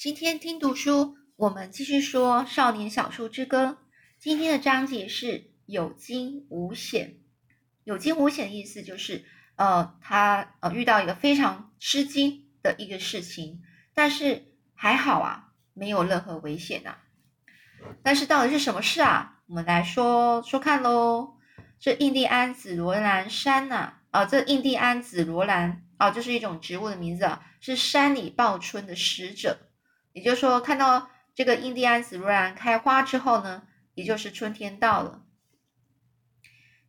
今天听读书，我们继续说《少年小树之歌》。今天的章节是有惊无险。有惊无险的意思就是，呃，他呃遇到一个非常吃惊的一个事情，但是还好啊，没有任何危险啊。但是到底是什么事啊？我们来说说看喽。这印第安紫罗兰山呐，啊，这印第安紫罗兰啊，就是一种植物的名字啊，是山里报春的使者。也就是说，看到这个印第安紫罗兰开花之后呢，也就是春天到了。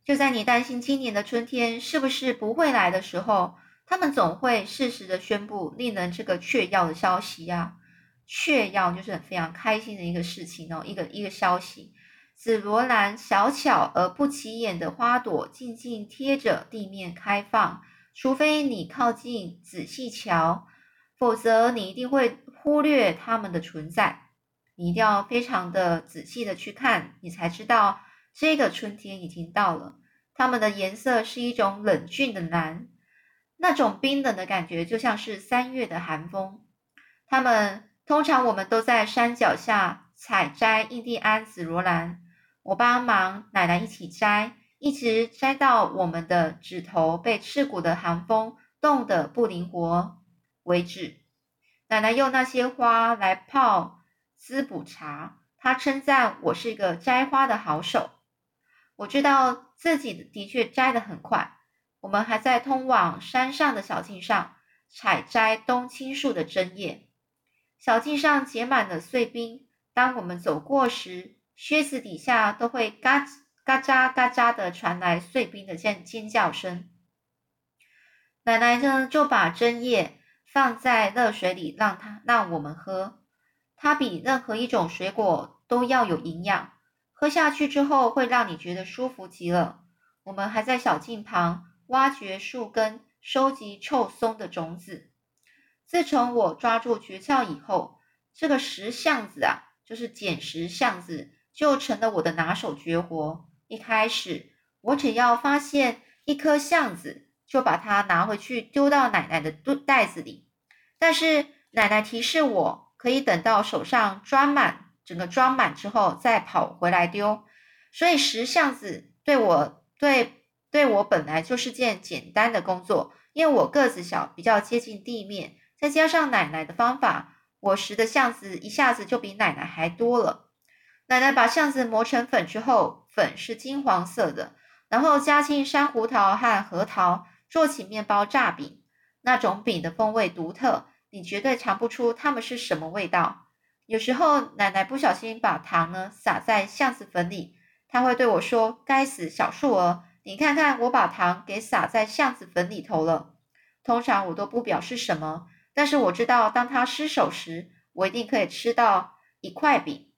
就在你担心今年的春天是不是不会来的时候，他们总会适时的宣布令人这个雀跃的消息呀。雀跃就是很非常开心的一个事情哦，一个一个消息。紫罗兰小巧而不起眼的花朵，静静贴着地面开放，除非你靠近仔细瞧。否则，你一定会忽略它们的存在。你一定要非常的仔细的去看，你才知道这个春天已经到了。它们的颜色是一种冷峻的蓝，那种冰冷的感觉就像是三月的寒风。它们通常我们都在山脚下采摘印第安紫罗兰，我帮忙奶奶一起摘，一直摘到我们的指头被刺骨的寒风冻得不灵活。为止，奶奶用那些花来泡滋补茶。她称赞我是一个摘花的好手。我知道自己的确摘得很快。我们还在通往山上的小径上采摘冬青树的针叶。小径上结满了碎冰。当我们走过时，靴子底下都会嘎嘎喳嘎喳的传来碎冰的尖尖叫声。奶奶呢，就把针叶。放在热水里，让它让我们喝。它比任何一种水果都要有营养，喝下去之后会让你觉得舒服极了。我们还在小径旁挖掘树根，收集臭松的种子。自从我抓住诀窍以后，这个石橡子啊，就是捡石橡子，就成了我的拿手绝活。一开始，我只要发现一颗橡子。就把它拿回去丢到奶奶的袋袋子里，但是奶奶提示我可以等到手上装满，整个装满之后再跑回来丢。所以拾橡子对我对对我本来就是件简单的工作，因为我个子小，比较接近地面，再加上奶奶的方法，我拾的橡子一下子就比奶奶还多了。奶奶把橡子磨成粉之后，粉是金黄色的，然后加进山胡桃和核桃。做起面包炸饼，那种饼的风味独特，你绝对尝不出它们是什么味道。有时候奶奶不小心把糖呢撒在橡子粉里，她会对我说：“该死，小树儿，你看看我把糖给撒在橡子粉里头了。”通常我都不表示什么，但是我知道当他失手时，我一定可以吃到一块饼，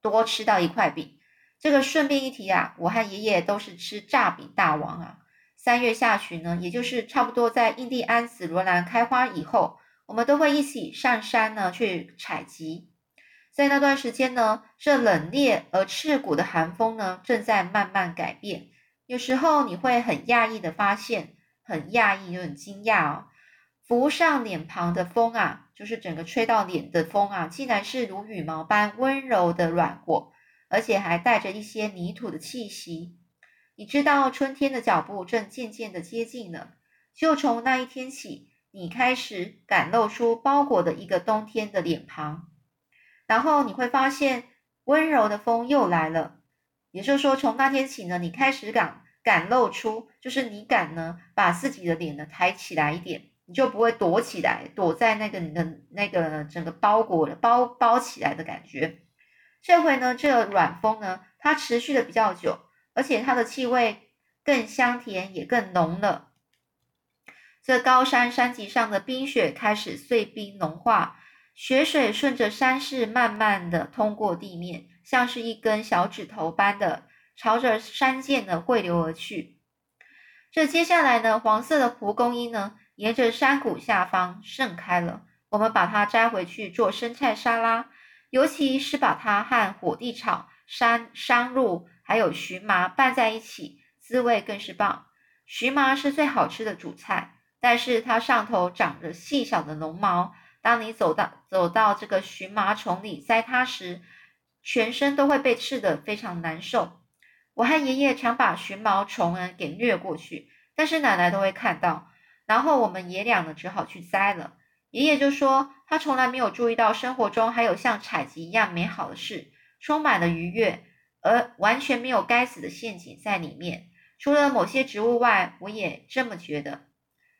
多吃到一块饼。这个顺便一提啊，我和爷爷都是吃炸饼大王啊。三月下旬呢，也就是差不多在印第安紫罗兰开花以后，我们都会一起上山呢去采集。在那段时间呢，这冷冽而刺骨的寒风呢正在慢慢改变。有时候你会很讶异的发现，很讶异又很惊讶哦，拂上脸庞的风啊，就是整个吹到脸的风啊，竟然是如羽毛般温柔的软和，而且还带着一些泥土的气息。你知道春天的脚步正渐渐的接近了，就从那一天起，你开始敢露出包裹的一个冬天的脸庞，然后你会发现温柔的风又来了。也就是说，从那天起呢，你开始敢敢露出，就是你敢呢把自己的脸呢抬起来一点，你就不会躲起来，躲在那个你的那个整个包裹包包起来的感觉。这回呢，这个软风呢，它持续的比较久。而且它的气味更香甜，也更浓了。这高山山脊上的冰雪开始碎冰融化，雪水顺着山势慢慢的通过地面，像是一根小指头般的朝着山涧的汇流而去。这接下来呢，黄色的蒲公英呢，沿着山谷下方盛开了。我们把它摘回去做生菜沙拉，尤其是把它和火地草、山山露。还有荨麻拌在一起，滋味更是棒。荨麻是最好吃的主菜，但是它上头长着细小的绒毛，当你走到走到这个荨麻丛里摘它时，全身都会被刺得非常难受。我和爷爷常把荨毛虫呢给掠过去，但是奶奶都会看到，然后我们爷俩呢只好去摘了。爷爷就说，他从来没有注意到生活中还有像采集一样美好的事，充满了愉悦，而完全没有该死的陷阱在里面。除了某些植物外，我也这么觉得。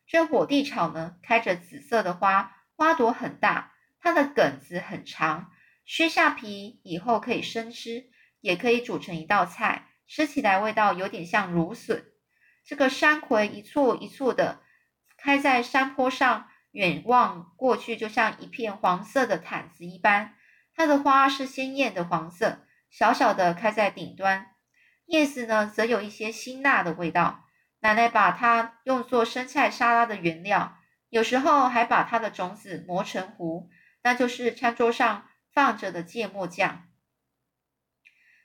这火地草呢，开着紫色的花，花朵很大，它的梗子很长。削下皮以后可以生吃，也可以煮成一道菜，吃起来味道有点像芦笋。这个山葵一簇一簇的开在山坡上，远望过去就像一片黄色的毯子一般。它的花是鲜艳的黄色，小小的开在顶端，叶子呢则有一些辛辣的味道。奶奶把它用作生菜沙拉的原料，有时候还把它的种子磨成糊，那就是餐桌上。放着的芥末酱，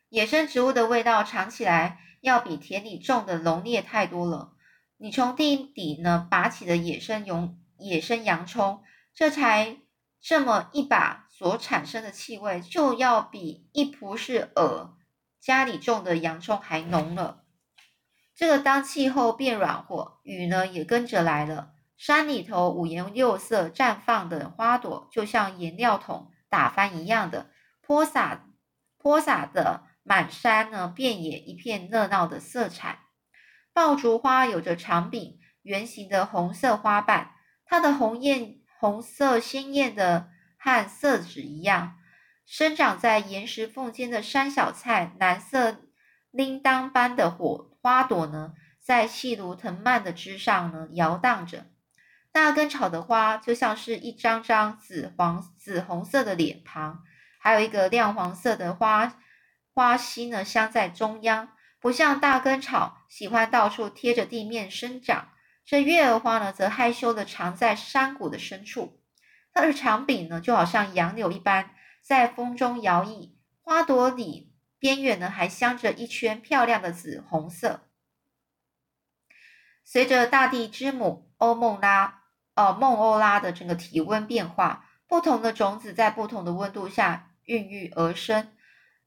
野生植物的味道尝起来要比田里种的浓烈太多了。你从地底呢拔起的野生洋野生洋葱，这才这么一把所产生的气味，就要比一蒲氏耳家里种的洋葱还浓了。这个当气候变暖和，雨呢也跟着来了，山里头五颜六色绽放的花朵，就像颜料桶。打翻一样的泼洒，泼洒的满山呢，遍野一片热闹的色彩。爆竹花有着长柄、圆形的红色花瓣，它的红艳、红色鲜艳的和色纸一样。生长在岩石缝间的山小菜，蓝色铃铛般的火花朵呢，在细如藤蔓的枝上呢摇荡着。大根草的花就像是一张张紫黄、紫红色的脸庞，还有一个亮黄色的花花心呢，镶在中央。不像大根草喜欢到处贴着地面生长，这月儿花呢，则害羞的藏在山谷的深处。它的长柄呢，就好像杨柳一般，在风中摇曳。花朵里边缘呢，还镶着一圈漂亮的紫红色。随着大地之母欧梦拉。哦，梦欧拉的这个体温变化，不同的种子在不同的温度下孕育而生。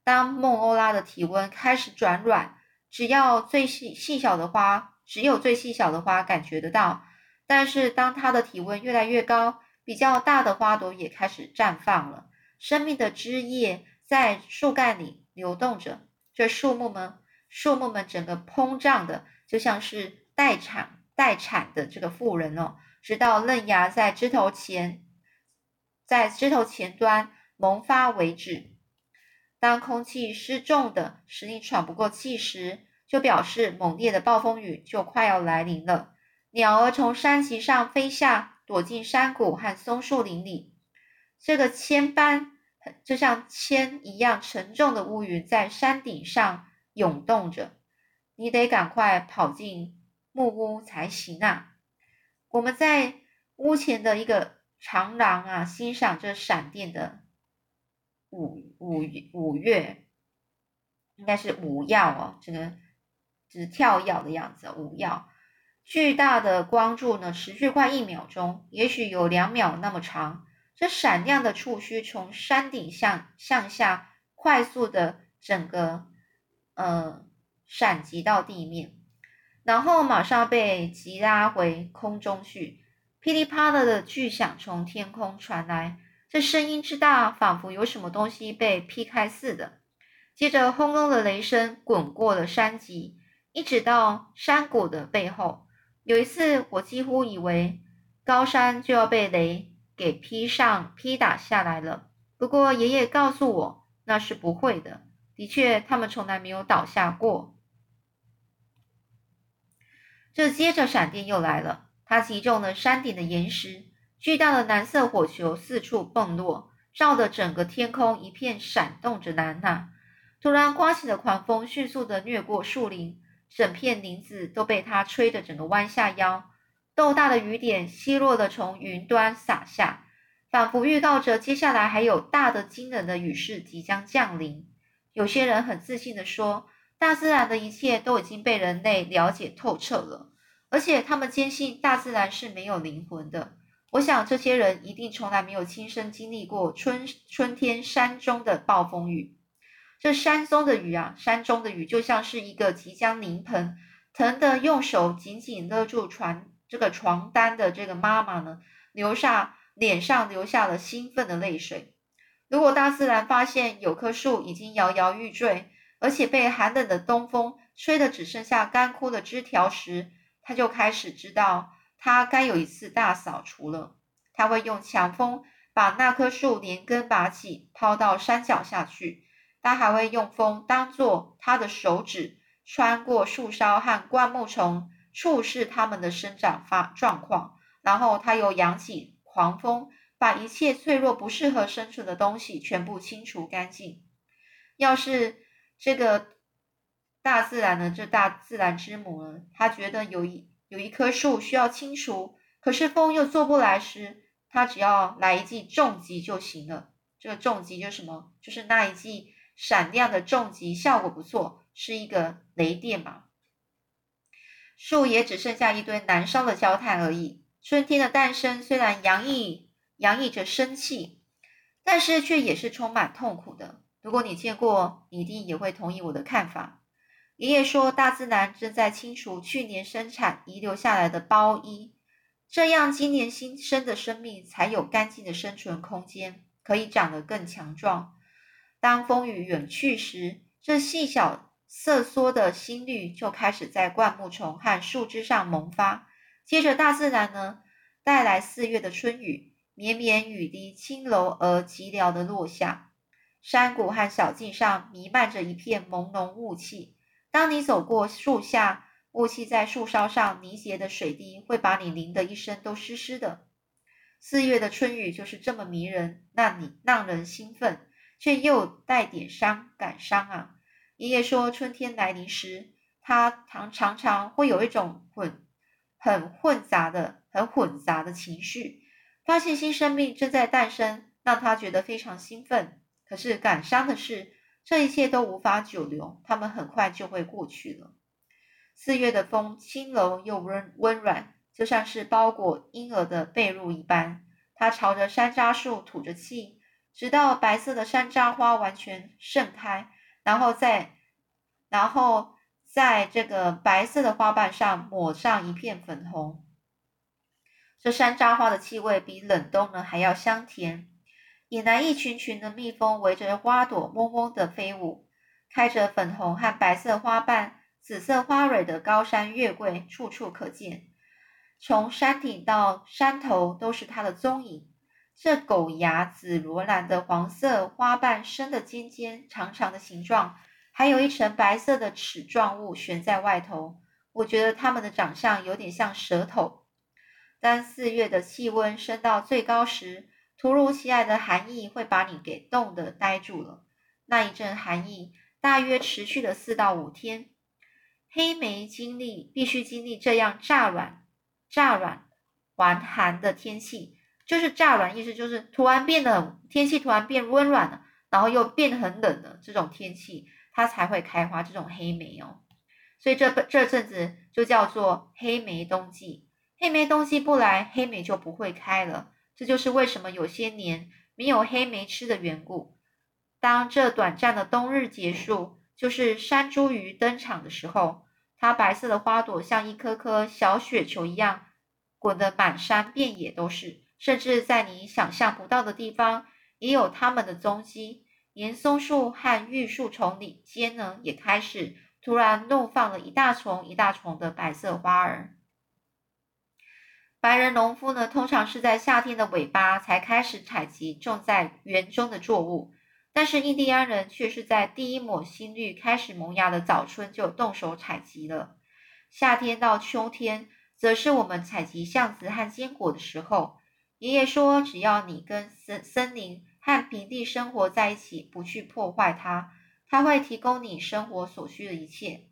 当孟欧拉的体温开始转软，只要最细细小的花，只有最细小的花感觉得到。但是当它的体温越来越高，比较大的花朵也开始绽放了。生命的枝叶在树干里流动着，这树木们，树木们整个膨胀的，就像是待产待产的这个妇人哦。直到嫩芽在枝头前，在枝头前端萌发为止。当空气失重的使你喘不过气时，就表示猛烈的暴风雨就快要来临了。鸟儿从山脊上飞下，躲进山谷和松树林里。这个千般就像铅一样沉重的乌云在山顶上涌动着，你得赶快跑进木屋才行啊！我们在屋前的一个长廊啊，欣赏着闪电的五五五月，应该是五耀哦，这个是跳跃的样子。五耀巨大的光柱呢，持续快一秒钟，也许有两秒那么长。这闪亮的触须从山顶向向下快速的整个呃闪击到地面。然后马上被急拉回空中去，噼里啪啦的巨响从天空传来，这声音之大，仿佛有什么东西被劈开似的。接着轰隆的雷声滚过了山脊，一直到山谷的背后。有一次，我几乎以为高山就要被雷给劈上、劈打下来了。不过爷爷告诉我，那是不会的。的确，他们从来没有倒下过。这接着，闪电又来了。它击中了山顶的岩石，巨大的蓝色火球四处蹦落，照得整个天空一片闪动着蓝呐。突然刮起的狂风迅速地掠过树林，整片林子都被它吹得整个弯下腰。豆大的雨点稀落地从云端洒下，仿佛预告着接下来还有大的惊人的雨势即将降临。有些人很自信地说。大自然的一切都已经被人类了解透彻了，而且他们坚信大自然是没有灵魂的。我想这些人一定从来没有亲身经历过春春天山中的暴风雨。这山中的雨啊，山中的雨就像是一个即将临盆、疼得用手紧紧勒住床这个床单的这个妈妈呢，流下脸上流下了兴奋的泪水。如果大自然发现有棵树已经摇摇欲坠，而且被寒冷的东风吹得只剩下干枯的枝条时，他就开始知道他该有一次大扫除了。他会用强风把那棵树连根拔起，抛到山脚下去。他还会用风当做他的手指，穿过树梢和灌木丛，触视它们的生长发状况。然后他又扬起狂风，把一切脆弱、不适合生存的东西全部清除干净。要是这个大自然呢？这大自然之母呢？他觉得有一有一棵树需要清除，可是风又做不来时，他只要来一记重击就行了。这个重击就是什么？就是那一记。闪亮的重击效果不错，是一个雷电嘛？树也只剩下一堆燃烧的焦炭而已。春天的诞生虽然洋溢洋溢着生气，但是却也是充满痛苦的。如果你见过，你一定也会同意我的看法。爷爷说，大自然正在清除去年生产遗留下来的包衣，这样今年新生的生命才有干净的生存空间，可以长得更强壮。当风雨远去时，这细小瑟缩的新绿就开始在灌木丛和树枝上萌发。接着，大自然呢带来四月的春雨，绵绵雨滴轻柔而寂寥的落下。山谷和小径上弥漫着一片朦胧雾气。当你走过树下，雾气在树梢上凝结的水滴会把你淋得一身都湿湿的。四月的春雨就是这么迷人，让你让人兴奋。却又带点伤感伤啊！爷爷说，春天来临时，他常常常会有一种混、很混杂的、很混杂的情绪。发现新生命正在诞生，让他觉得非常兴奋。可是感伤的是，这一切都无法久留，他们很快就会过去了。四月的风轻柔又温温软，就像是包裹婴儿的被褥一般。他朝着山楂树吐着气。直到白色的山楂花完全盛开，然后再，然后在这个白色的花瓣上抹上一片粉红。这山楂花的气味比冷冬呢还要香甜。引来一群群的蜜蜂围着花朵嗡嗡的飞舞。开着粉红和白色花瓣、紫色花蕊的高山月桂处处可见，从山顶到山头都是它的踪影。这狗牙紫罗兰的黄色花瓣生的尖尖长长的形状，还有一层白色的齿状物悬在外头。我觉得它们的长相有点像舌头。当四月的气温升到最高时，突如其来的寒意会把你给冻得呆住了。那一阵寒意大约持续了四到五天。黑莓经历必须经历这样乍暖、乍暖还寒的天气。就是乍暖，意思就是突然变得天气突然变温暖了，然后又变得很冷的这种天气，它才会开花这种黑莓哦。所以这这阵子就叫做黑莓冬季。黑莓冬季不来，黑莓就不会开了。这就是为什么有些年没有黑莓吃的缘故。当这短暂的冬日结束，就是山茱萸登场的时候，它白色的花朵像一颗颗小雪球一样，滚得满山遍野都是。甚至在你想象不到的地方，也有它们的踪迹。连松树和玉树丛里间呢，也开始突然怒放了一大丛一大丛的白色花儿。白人农夫呢，通常是在夏天的尾巴才开始采集种在园中的作物，但是印第安人却是在第一抹新绿开始萌芽的早春就动手采集了。夏天到秋天，则是我们采集橡子和坚果的时候。爷爷说：“只要你跟森森林和平地生活在一起，不去破坏它，它会提供你生活所需的一切。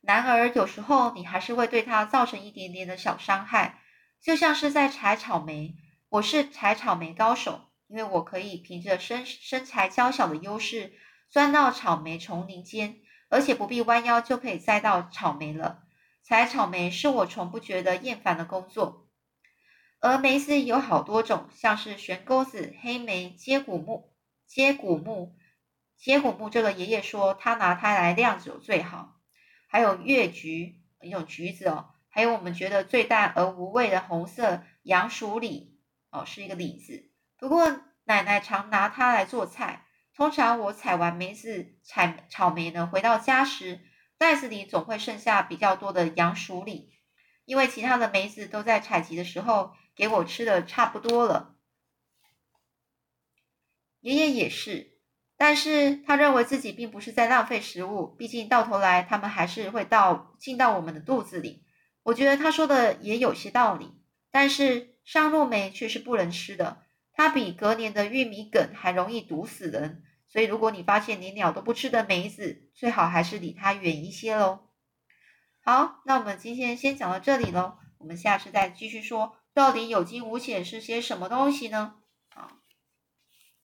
然而，有时候你还是会对它造成一点点的小伤害，就像是在采草莓。我是采草莓高手，因为我可以凭着身身材娇小的优势钻到草莓丛林间，而且不必弯腰就可以摘到草莓了。采草莓是我从不觉得厌烦的工作。”而梅子有好多种，像是悬钩子、黑莓、接骨木、接骨木、接骨木。这个爷爷说他拿它来酿酒最好。还有月橘，一种橘子哦。还有我们觉得最淡而无味的红色杨树李哦，是一个李子。不过奶奶常拿它来做菜。通常我采完梅子、采草莓呢，回到家时，袋子里总会剩下比较多的杨树李，因为其他的梅子都在采集的时候。给我吃的差不多了，爷爷也是，但是他认为自己并不是在浪费食物，毕竟到头来他们还是会到进到我们的肚子里。我觉得他说的也有些道理，但是上路梅却是不能吃的，它比隔年的玉米梗还容易毒死人，所以如果你发现连鸟都不吃的梅子，最好还是离它远一些喽。好，那我们今天先讲到这里喽，我们下次再继续说。到底有惊无险是些什么东西呢？